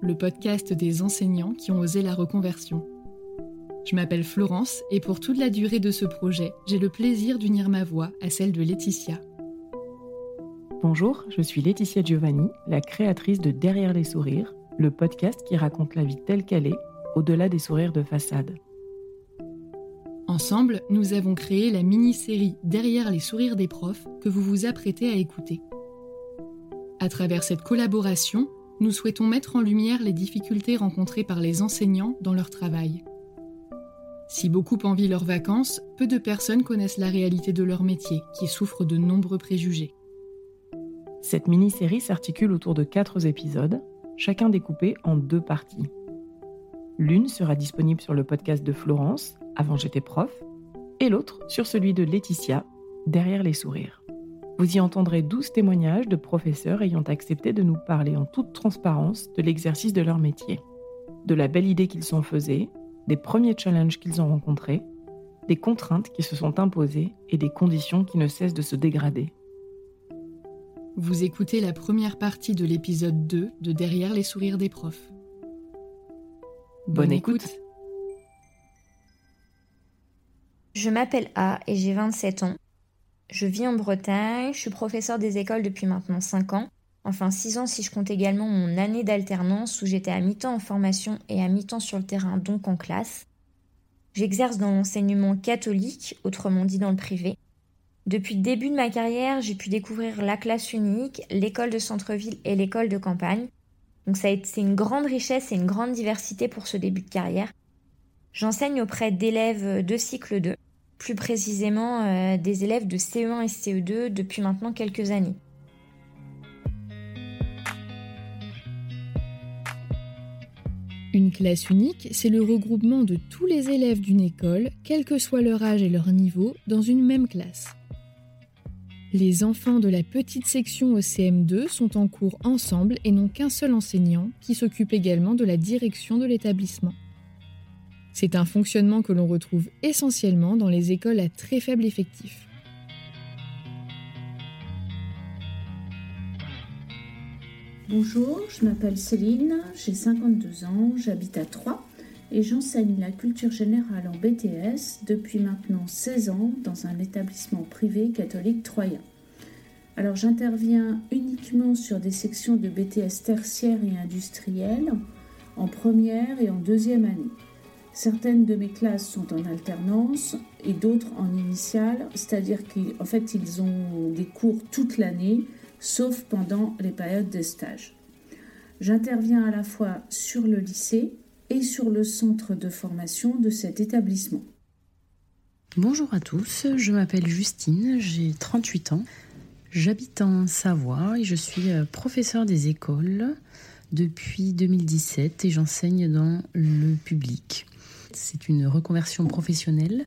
le podcast des enseignants qui ont osé la reconversion. Je m'appelle Florence et pour toute la durée de ce projet, j'ai le plaisir d'unir ma voix à celle de Laetitia. Bonjour, je suis Laetitia Giovanni, la créatrice de Derrière les sourires, le podcast qui raconte la vie telle qu'elle est, au-delà des sourires de façade. Ensemble, nous avons créé la mini-série Derrière les sourires des profs que vous vous apprêtez à écouter. À travers cette collaboration, nous souhaitons mettre en lumière les difficultés rencontrées par les enseignants dans leur travail. Si beaucoup envient leurs vacances, peu de personnes connaissent la réalité de leur métier, qui souffre de nombreux préjugés. Cette mini-série s'articule autour de quatre épisodes, chacun découpé en deux parties. L'une sera disponible sur le podcast de Florence, Avant j'étais prof, et l'autre sur celui de Laetitia, Derrière les sourires. Vous y entendrez 12 témoignages de professeurs ayant accepté de nous parler en toute transparence de l'exercice de leur métier, de la belle idée qu'ils s'en faisaient, des premiers challenges qu'ils ont rencontrés, des contraintes qui se sont imposées et des conditions qui ne cessent de se dégrader. Vous écoutez la première partie de l'épisode 2 de Derrière les sourires des profs. Bonne, écoute. Je m'appelle A et j'ai 27 ans. Je vis en Bretagne, je suis professeur des écoles depuis maintenant 5 ans, enfin 6 ans si je compte également mon année d'alternance où j'étais à mi-temps en formation et à mi-temps sur le terrain, donc en classe. J'exerce dans l'enseignement catholique, autrement dit dans le privé. Depuis le début de ma carrière, j'ai pu découvrir la classe unique, l'école de centre-ville et l'école de campagne. Donc ça a une grande richesse et une grande diversité pour ce début de carrière. J'enseigne auprès d'élèves de cycle 2 plus précisément euh, des élèves de CE1 et CE2 depuis maintenant quelques années. Une classe unique, c'est le regroupement de tous les élèves d'une école, quel que soit leur âge et leur niveau, dans une même classe. Les enfants de la petite section au CM2 sont en cours ensemble et n'ont qu'un seul enseignant qui s'occupe également de la direction de l'établissement. C'est un fonctionnement que l'on retrouve essentiellement dans les écoles à très faible effectif. Bonjour, je m'appelle Céline, j'ai 52 ans, j'habite à Troyes et j'enseigne la culture générale en BTS depuis maintenant 16 ans dans un établissement privé catholique troyen. Alors j'interviens uniquement sur des sections de BTS tertiaires et industrielles en première et en deuxième année. Certaines de mes classes sont en alternance et d'autres en initiale, c'est-à-dire qu'en fait ils ont des cours toute l'année, sauf pendant les périodes de stage. J'interviens à la fois sur le lycée et sur le centre de formation de cet établissement. Bonjour à tous, je m'appelle Justine, j'ai 38 ans. J'habite en Savoie et je suis euh, professeure des écoles depuis 2017 et j'enseigne dans le public. C'est une reconversion professionnelle.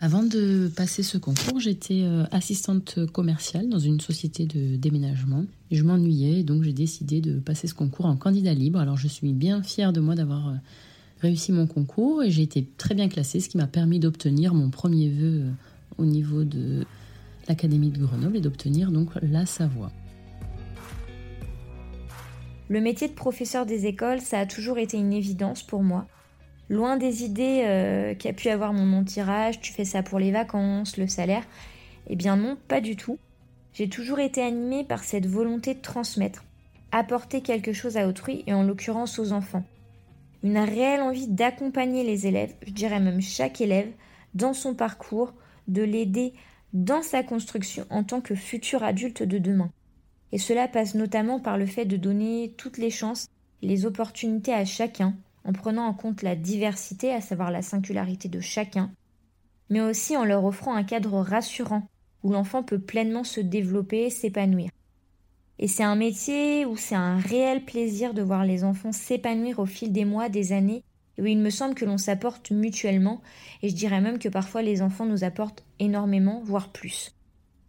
Avant de passer ce concours, j'étais euh, assistante commerciale dans une société de déménagement. Je m'ennuyais donc j'ai décidé de passer ce concours en candidat libre. Alors je suis bien fière de moi d'avoir euh, réussi mon concours et j'ai été très bien classée, ce qui m'a permis d'obtenir mon premier vœu au niveau de l'Académie de Grenoble et d'obtenir donc la Savoie. Le métier de professeur des écoles, ça a toujours été une évidence pour moi. Loin des idées euh, qu'a pu avoir mon entourage, tu fais ça pour les vacances, le salaire. Eh bien non, pas du tout. J'ai toujours été animée par cette volonté de transmettre, apporter quelque chose à autrui et en l'occurrence aux enfants. Une réelle envie d'accompagner les élèves, je dirais même chaque élève, dans son parcours, de l'aider dans sa construction en tant que futur adulte de demain. Et cela passe notamment par le fait de donner toutes les chances, les opportunités à chacun, en prenant en compte la diversité, à savoir la singularité de chacun, mais aussi en leur offrant un cadre rassurant, où l'enfant peut pleinement se développer, s'épanouir. Et c'est un métier où c'est un réel plaisir de voir les enfants s'épanouir au fil des mois, des années, et où il me semble que l'on s'apporte mutuellement, et je dirais même que parfois les enfants nous apportent énormément, voire plus.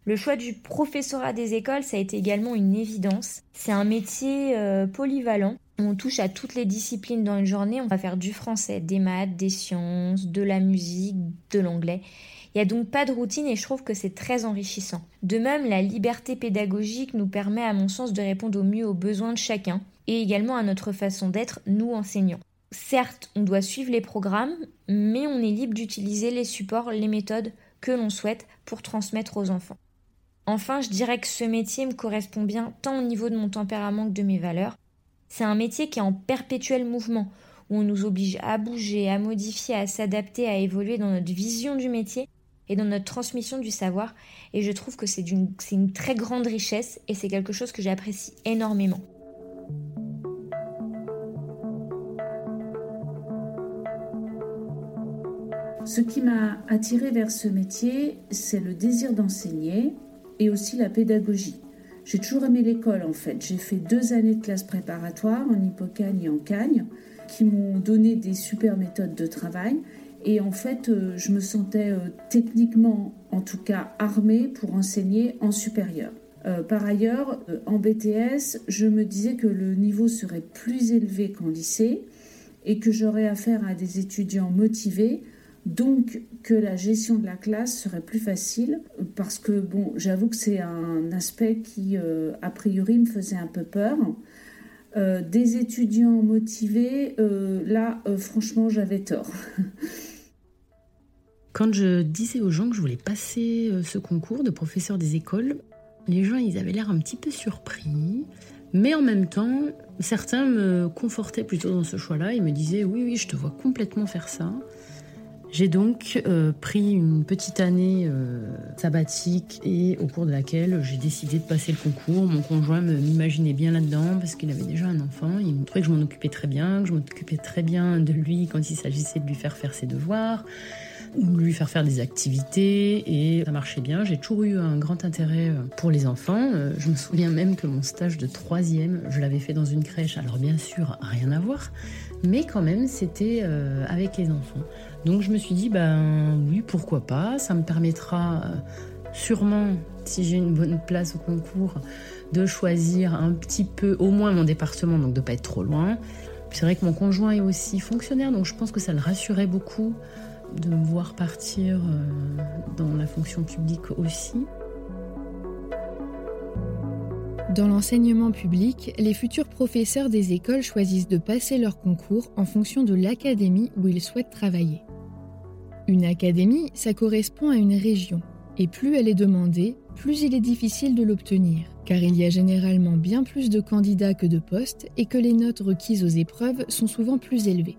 Le choix du professorat des écoles, ça a été également une évidence. C'est un métier euh, polyvalent. On touche à toutes les disciplines dans une journée. On va faire du français, des maths, des sciences, de la musique, de l'anglais. Il n'y a donc pas de routine et je trouve que c'est très enrichissant. De même, la liberté pédagogique nous permet à mon sens de répondre au mieux aux besoins de chacun et également à notre façon d'être, nous enseignants. Certes, on doit suivre les programmes, mais on est libre d'utiliser les supports, les méthodes que l'on souhaite pour transmettre aux enfants. Enfin, je dirais que ce métier me correspond bien tant au niveau de mon tempérament que de mes valeurs. C'est un métier qui est en perpétuel mouvement, où on nous oblige à bouger, à modifier, à s'adapter, à évoluer dans notre vision du métier et dans notre transmission du savoir. Et je trouve que c'est une très grande richesse et c'est quelque chose que j'apprécie énormément. Ce qui m'a attiré vers ce métier, c'est le désir d'enseigner et aussi la pédagogie. J'ai toujours aimé l'école en fait. J'ai fait deux années de classe préparatoire en Hippocagne et en Cagne qui m'ont donné des super méthodes de travail. Et en fait, euh, je me sentais euh, techniquement, en tout cas, armée pour enseigner en supérieur. Euh, par ailleurs, en BTS, je me disais que le niveau serait plus élevé qu'en lycée et que j'aurais affaire à des étudiants motivés donc que la gestion de la classe serait plus facile parce que bon, j'avoue que c'est un aspect qui euh, a priori me faisait un peu peur. Euh, des étudiants motivés, euh, là franchement j'avais tort. Quand je disais aux gens que je voulais passer ce concours de professeur des écoles, les gens ils avaient l'air un petit peu surpris. Mais en même temps, certains me confortaient plutôt dans ce choix-là. Ils me disaient oui, oui, je te vois complètement faire ça. J'ai donc euh, pris une petite année euh, sabbatique et au cours de laquelle j'ai décidé de passer le concours. Mon conjoint m'imaginait bien là-dedans parce qu'il avait déjà un enfant. Il me trouvait que je m'en occupais très bien, que je m'occupais très bien de lui quand il s'agissait de lui faire faire ses devoirs ou lui faire faire des activités et ça marchait bien. J'ai toujours eu un grand intérêt euh, pour les enfants. Je me souviens même que mon stage de troisième, je l'avais fait dans une crèche. Alors bien sûr, rien à voir, mais quand même, c'était avec les enfants. Donc je me suis dit, ben oui, pourquoi pas, ça me permettra euh, sûrement, si j'ai une bonne place au concours, de choisir un petit peu, au moins mon département, donc de pas être trop loin. C'est vrai que mon conjoint est aussi fonctionnaire, donc je pense que ça le rassurait beaucoup de me voir partir euh, dans la fonction publique aussi. Dans l'enseignement public, les futurs professeurs des écoles choisissent de passer leur concours en fonction de l'académie où ils souhaitent travailler. Une académie, ça correspond à une région, et plus elle est demandée, plus il est difficile de l'obtenir, car il y a généralement bien plus de candidats que de postes et que les notes requises aux épreuves sont souvent plus élevées.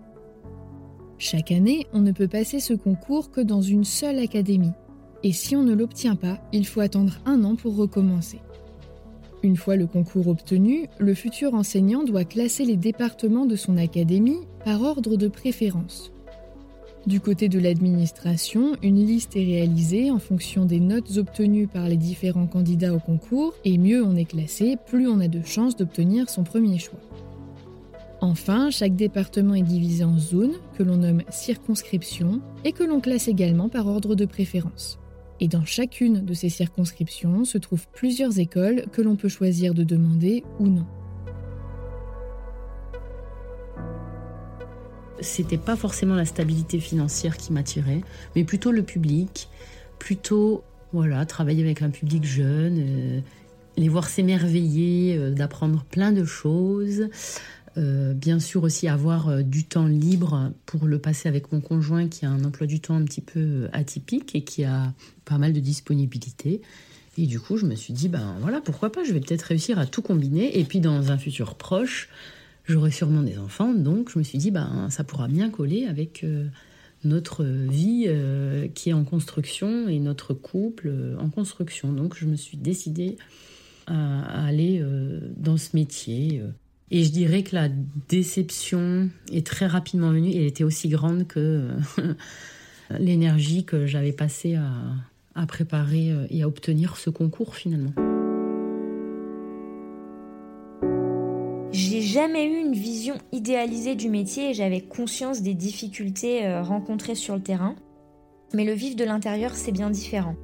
Chaque année, on ne peut passer ce concours que dans une seule académie, et si on ne l'obtient pas, il faut attendre un an pour recommencer. Une fois le concours obtenu, le futur enseignant doit classer les départements de son académie par ordre de préférence. Du côté de l'administration, une liste est réalisée en fonction des notes obtenues par les différents candidats au concours, et mieux on est classé, plus on a de chances d'obtenir son premier choix. Enfin, chaque département est divisé en zones, que l'on nomme circonscriptions, et que l'on classe également par ordre de préférence. Et dans chacune de ces circonscriptions se trouvent plusieurs écoles que l'on peut choisir de demander ou non. C'était pas forcément la stabilité financière qui m'attirait, mais plutôt le public, plutôt voilà, travailler avec un public jeune, euh, les voir s'émerveiller, euh, d'apprendre plein de choses. Euh, bien sûr aussi avoir du temps libre pour le passer avec mon conjoint qui a un emploi du temps un petit peu atypique et qui a pas mal de disponibilité. Et du coup, je me suis dit, ben voilà, pourquoi pas, je vais peut-être réussir à tout combiner. Et puis dans un futur proche, j'aurai sûrement des enfants, donc je me suis dit, ben, ça pourra bien coller avec euh, notre vie euh, qui est en construction et notre couple euh, en construction. Donc je me suis décidée à, aller dans ce métier. Et je dirais que la déception est très rapidement venue elle était aussi grande que l'énergie que j'avais passée à préparer et à obtenir ce concours finalement. Jamais eu une vision idéalisée du métier et j'avais conscience des difficultés euh, rencontrées sur le terrain. Mais le vif de l'intérieur, c'est bien différent.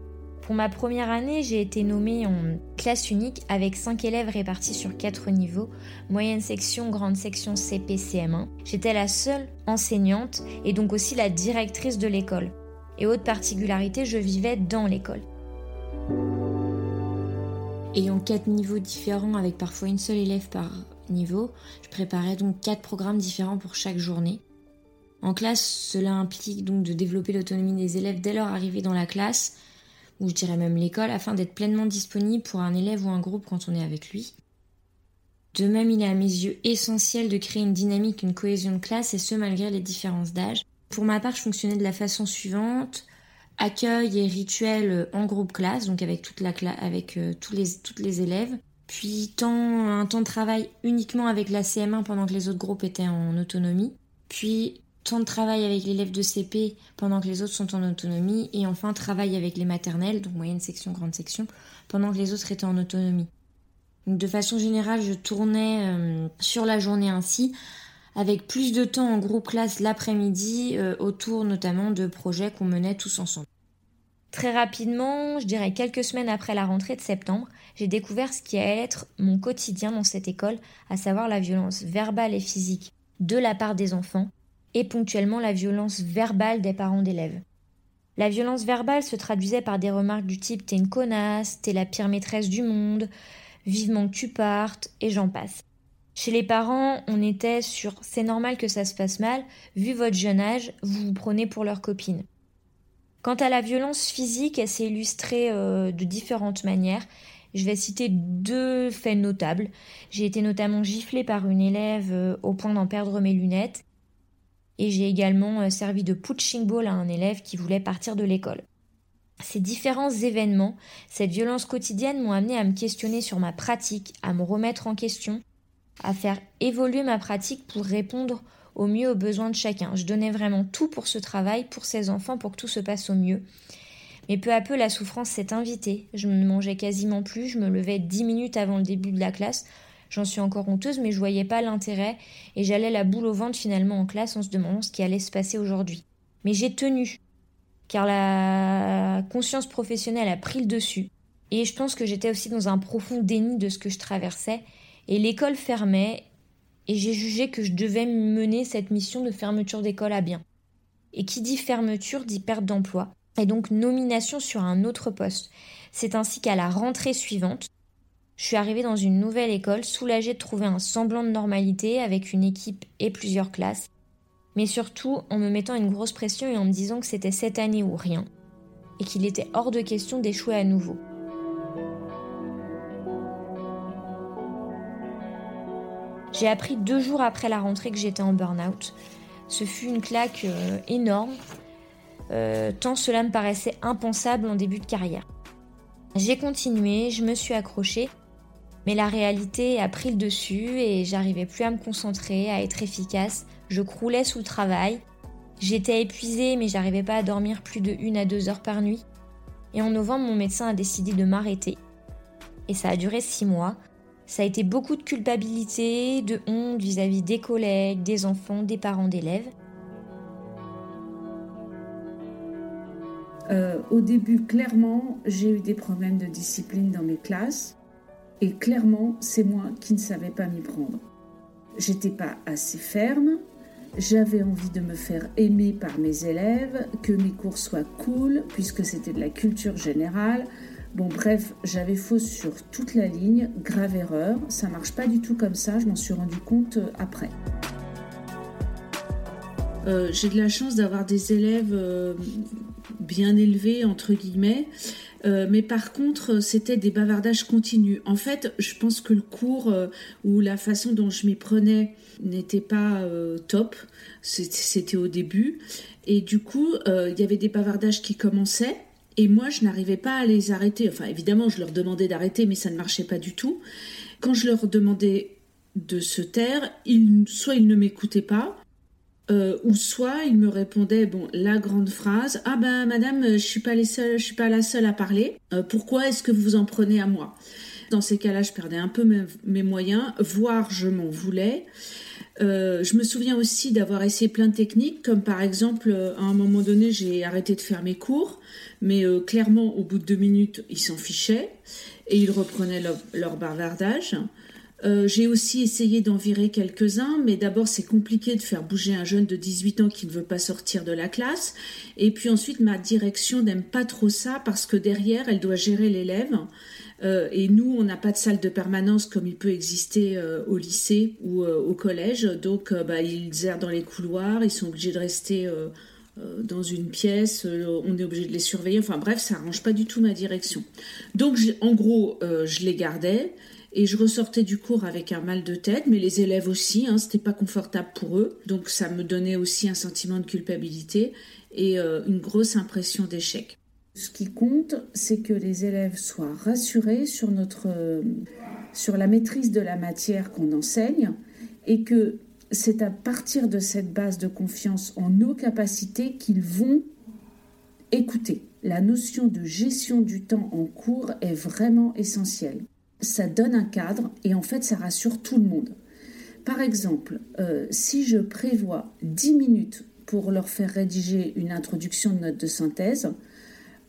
Pour ma première année, j'ai été nommée en classe unique avec 5 élèves répartis sur 4 niveaux, moyenne section, grande section CP, CM1. J'étais la seule enseignante et donc aussi la directrice de l'école. Et autre particularité, je vivais dans l'école. Ayant 4 niveaux différents avec parfois une seule élève par je préparais donc quatre programmes différents pour chaque journée. En classe, cela implique donc de développer l'autonomie des élèves dès leur arrivée dans la classe, ou je dirais même l'école, afin d'être pleinement disponible pour un élève ou un groupe quand on est avec lui. De même, il est à mes yeux essentiel de créer une dynamique, une cohésion de classe, et ce malgré les différences d'âge. Pour ma part, je fonctionnais de la façon suivante accueil et rituel en groupe classe, donc avec euh, tous toutes les élèves puis temps, un temps de travail uniquement avec la CM1 pendant que les autres groupes étaient en autonomie, puis temps de travail avec l'élève de CP pendant que les autres sont en autonomie, et enfin travail avec les maternelles, donc moyenne section, grande section, pendant que les autres étaient en autonomie. De façon générale, je tournais euh, sur la journée ainsi, avec plus de temps en groupe classe l'après-midi, euh, autour notamment de projets qu'on menait tous ensemble. Très rapidement, je dirais quelques semaines après la rentrée de septembre, j'ai découvert ce qui allait être mon quotidien dans cette école, à savoir la violence verbale et physique de la part des enfants et ponctuellement la violence verbale des parents d'élèves. La violence verbale se traduisait par des remarques du type T'es une connasse, t'es la pire maîtresse du monde, vivement que tu partes, et j'en passe. Chez les parents, on était sur C'est normal que ça se passe mal, vu votre jeune âge, vous vous prenez pour leur copine. Quant à la violence physique, elle s'est illustrée euh, de différentes manières. Je vais citer deux faits notables. J'ai été notamment giflée par une élève euh, au point d'en perdre mes lunettes. Et j'ai également euh, servi de punching ball à un élève qui voulait partir de l'école. Ces différents événements, cette violence quotidienne m'ont amené à me questionner sur ma pratique, à me remettre en question, à faire évoluer ma pratique pour répondre au mieux aux besoins de chacun. Je donnais vraiment tout pour ce travail, pour ces enfants, pour que tout se passe au mieux. Mais peu à peu, la souffrance s'est invitée. Je ne mangeais quasiment plus, je me levais dix minutes avant le début de la classe. J'en suis encore honteuse, mais je voyais pas l'intérêt et j'allais la boule au ventre finalement en classe en se demandant ce qui allait se passer aujourd'hui. Mais j'ai tenu, car la conscience professionnelle a pris le dessus. Et je pense que j'étais aussi dans un profond déni de ce que je traversais. Et l'école fermait et j'ai jugé que je devais mener cette mission de fermeture d'école à bien. Et qui dit fermeture dit perte d'emploi, et donc nomination sur un autre poste. C'est ainsi qu'à la rentrée suivante, je suis arrivée dans une nouvelle école, soulagée de trouver un semblant de normalité avec une équipe et plusieurs classes, mais surtout en me mettant une grosse pression et en me disant que c'était cette année ou rien, et qu'il était hors de question d'échouer à nouveau. J'ai appris deux jours après la rentrée que j'étais en burn-out. Ce fut une claque euh, énorme, euh, tant cela me paraissait impensable en début de carrière. J'ai continué, je me suis accrochée, Mais la réalité a pris le dessus et j'arrivais plus à me concentrer, à être efficace. Je croulais sous le travail. J'étais épuisée, mais j'arrivais pas à dormir plus de une à deux heures par nuit. Et en novembre, mon médecin a décidé de m'arrêter. Et ça a duré six mois. Ça a été beaucoup de culpabilité, de honte vis-à-vis des collègues, des enfants, des parents d'élèves. Euh, au début, clairement, j'ai eu des problèmes de discipline dans mes classes. Et clairement, c'est moi qui ne savais pas m'y prendre. J'étais pas assez ferme, j'avais envie de me faire aimer par mes élèves, que mes cours soient cool, puisque c'était de la culture générale. Bon, bref, j'avais fausse sur toute la ligne, grave erreur. Ça marche pas du tout comme ça, je m'en suis rendu compte euh, après. Euh, j'ai de la chance d'avoir des élèves euh, bien élevés, entre guillemets. mais par contre, c'était des bavardages continus. En fait, je pense que le cours ou la façon dont je m'y prenais n'était pas top. C'était au début. Et du coup, il y avait des bavardages qui commençaient. Et moi, je n'arrivais pas à les arrêter. Enfin, évidemment, je leur demandais d'arrêter, mais ça ne marchait pas du tout. Quand je leur demandais de se taire, soit ils ne m'écoutaient pas, euh, ou soit ils me répondaient bon la grande phrase ah ben madame je suis pas les suis pas la seule à parler euh, pourquoi est-ce que vous vous en prenez à moi? Dans ces cas-là je perdais un peu mes, moyens voire je m'en voulais euh, je me souviens aussi d'avoir essayé plein de techniques comme par exemple à un moment donné j'ai arrêté de faire mes cours mais clairement au bout de deux minutes ils s'en fichaient et ils reprenaient leur, leur bavardage euh, j'ai aussi essayé d'en virer quelques-uns, mais d'abord c'est compliqué de faire bouger un jeune de 18 ans qui ne veut pas sortir de la classe. Et puis ensuite, ma direction n'aime pas trop ça parce que derrière, elle doit gérer l'élève. Euh, et nous, on n'a pas de salle de permanence comme il peut exister euh, au lycée ou au collège. Donc, bah, ils errent dans les couloirs, ils sont obligés de rester dans une pièce, on est obligé de les surveiller. Enfin bref, ça arrange pas du tout ma direction. Donc, en gros, je les gardais. Et je ressortais du cours avec un mal de tête, mais les élèves aussi, hein, c'était pas confortable pour eux. Donc ça me donnait aussi un sentiment de culpabilité et euh, une grosse impression d'échec. Ce qui compte, c'est que les élèves soient rassurés sur, notre, euh, sur la maîtrise de la matière qu'on enseigne et que c'est à partir de cette base de confiance en nos capacités qu'ils vont écouter. La notion de gestion du temps en cours est vraiment essentielle ça donne un cadre et en fait ça rassure tout le monde. Par exemple, euh, si je prévois 10 minutes pour leur faire rédiger une introduction de note de synthèse,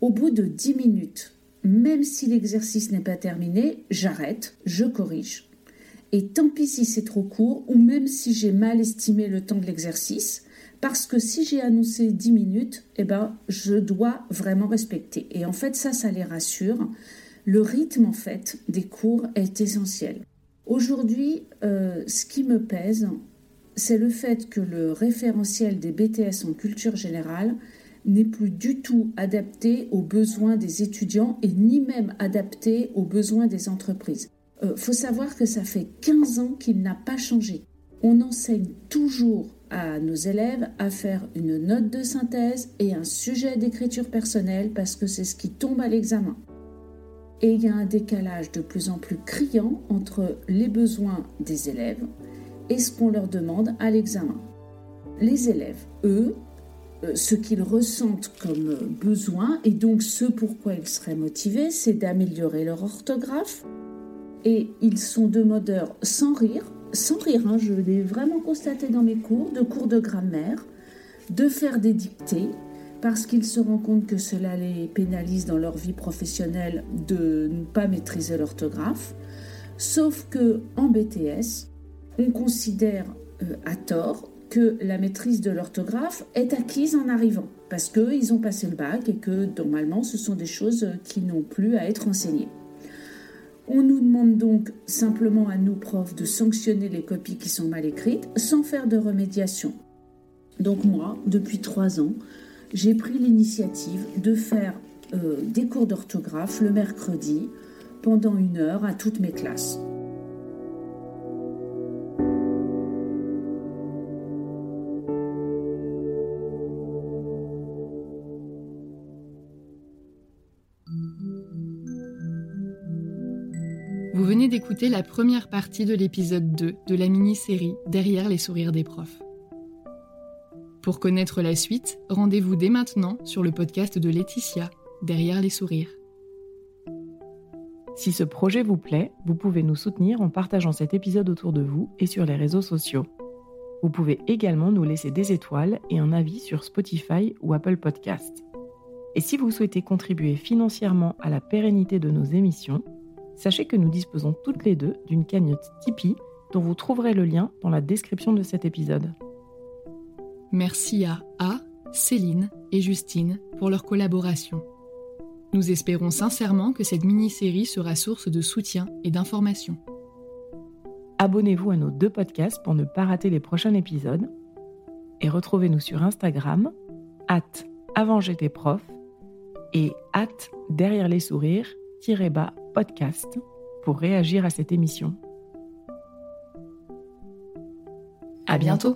au bout de 10 minutes, même si l'exercice n'est pas terminé, j'arrête, je corrige. Et tant pis si c'est trop court ou même si j'ai mal estimé le temps de l'exercice, parce que si j'ai annoncé 10 minutes, eh ben, je dois vraiment respecter. Et en fait, ça, ça les rassure. Le rythme, en fait, des cours est essentiel. Aujourd'hui, euh, ce qui me pèse, c'est le fait que le référentiel des BTS en culture générale n'est plus du tout adapté aux besoins des étudiants et ni même adapté aux besoins des entreprises. Il euh, faut savoir que ça fait 15 ans qu'il n'a pas changé. On enseigne toujours à nos élèves à faire une note de synthèse et un sujet d'écriture personnelle parce que c'est ce qui tombe à l'examen et il y a un décalage de plus en plus criant entre les besoins des élèves et ce qu'on leur demande à l'examen. Les élèves, eux, euh, ce qu'ils ressentent comme besoin et donc ce pourquoi ils seraient motivés, c'est d'améliorer leur orthographe. Et ils sont demandeurs sans rire, sans rire, hein, je l'ai vraiment constaté dans mes cours, de cours de grammaire, de faire des dictées, parce qu'ils se rendent compte que cela les pénalise dans leur vie professionnelle de ne pas maîtriser l'orthographe. Sauf que en BTS, on considère euh, à tort que la maîtrise de l'orthographe est acquise en arrivant, parce qu'ils ont passé le bac et que normalement ce sont des choses qui n'ont plus à être enseignées. On nous demande donc simplement à nous profs de sanctionner les copies qui sont mal écrites sans faire de remédiation. Donc moi, depuis trois ans, j'ai pris l'initiative de faire euh, des cours d'orthographe le mercredi pendant une heure à toutes mes classes. Vous venez d'écouter la première partie de l'épisode 2 de la mini-série Derrière les sourires des profs. Pour connaître la suite, rendez-vous dès maintenant sur le podcast de Laetitia, Derrière les sourires. Si ce projet vous plaît, vous pouvez nous soutenir en partageant cet épisode autour de vous et sur les réseaux sociaux. Vous pouvez également nous laisser des étoiles et un avis sur Spotify ou Apple Podcast. Et si vous souhaitez contribuer financièrement à la pérennité de nos émissions, sachez que nous disposons toutes les deux d'une cagnotte Tipeee dont vous trouverez le lien dans la description de cet épisode. Merci à A, Céline et Justine pour leur collaboration. Nous espérons sincèrement que cette mini-série sera source de soutien et d'information. Abonnez-vous à nos deux podcasts pour ne pas rater les prochains épisodes. Et retrouvez-nous sur Instagram, at avant j'étais prof et at derrière les sourires, bas podcast pour réagir à cette émission. À bientôt.